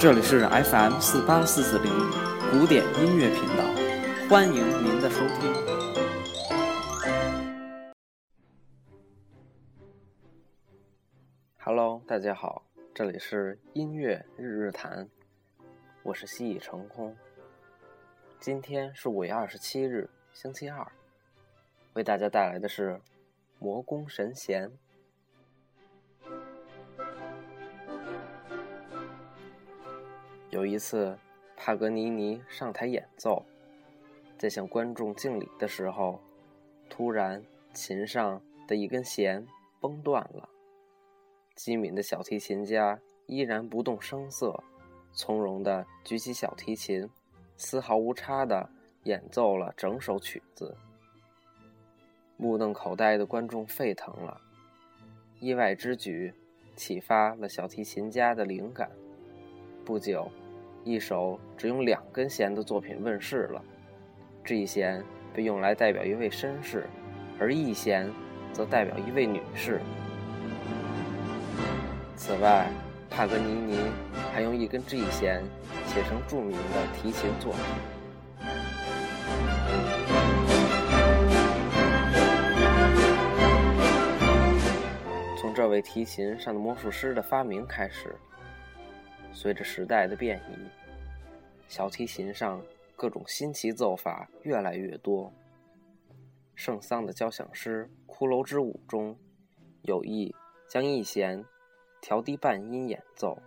这里是 FM 四八四四零古典音乐频道，欢迎您的收听。Hello，大家好，这里是音乐日日谈，我是西已成空。今天是五月二十七日，星期二，为大家带来的是《魔宫神弦》。有一次，帕格尼尼上台演奏，在向观众敬礼的时候，突然琴上的一根弦崩断了。机敏的小提琴家依然不动声色，从容地举起小提琴，丝毫无差地演奏了整首曲子。目瞪口呆的观众沸腾了，意外之举启发了小提琴家的灵感。不久。一首只用两根弦的作品问世了，G 弦被用来代表一位绅士，而 E 弦则代表一位女士。此外，帕格尼尼还用一根 G 弦写成著名的提琴作品。从这位提琴上的魔术师的发明开始。随着时代的变异，小提琴上各种新奇奏法越来越多。圣桑的交响诗《骷髅之舞》中，有意将一弦调低半音演奏，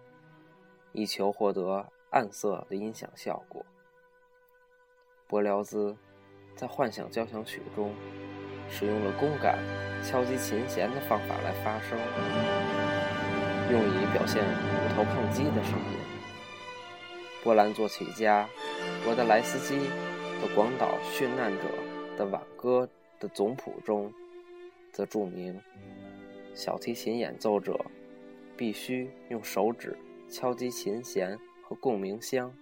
以求获得暗色的音响效果。柏辽兹在《幻想交响曲》中，使用了弓杆敲击琴弦的方法来发声，用以表现骨。头碰击的声音。波兰作曲家罗德莱斯基的《广岛殉难者的挽歌》的总谱中，则注明小提琴演奏者必须用手指敲击琴弦和共鸣箱。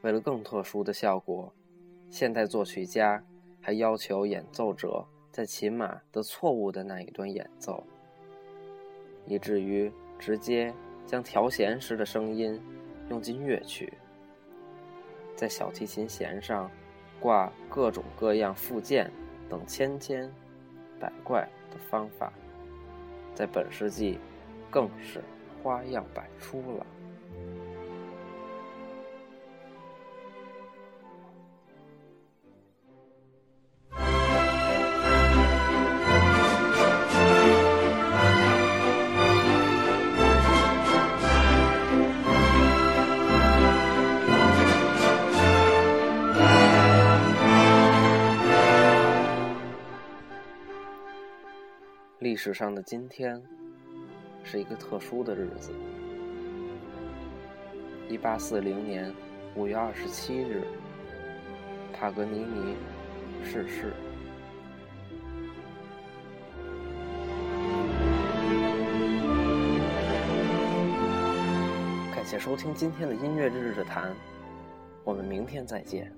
为了更特殊的效果，现代作曲家还要求演奏者在琴码的错误的那一端演奏。以至于直接将调弦时的声音用进乐曲，在小提琴弦上挂各种各样附件等千千百怪的方法，在本世纪更是花样百出了。历史上的今天是一个特殊的日子。一八四零年五月二十七日，帕格尼尼逝世。感谢收听今天的音乐日日谈，我们明天再见。